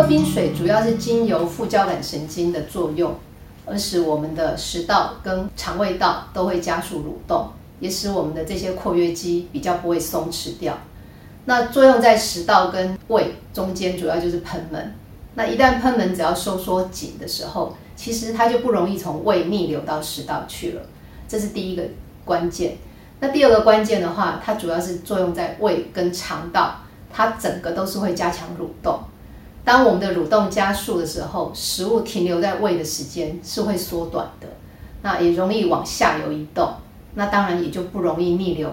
喝冰水主要是经由副交感神经的作用，而使我们的食道跟肠胃道都会加速蠕动，也使我们的这些括约肌比较不会松弛掉。那作用在食道跟胃中间，主要就是喷门。那一旦喷门只要收缩紧的时候，其实它就不容易从胃逆流到食道去了。这是第一个关键。那第二个关键的话，它主要是作用在胃跟肠道，它整个都是会加强蠕动。当我们的蠕动加速的时候，食物停留在胃的时间是会缩短的，那也容易往下游移动，那当然也就不容易逆流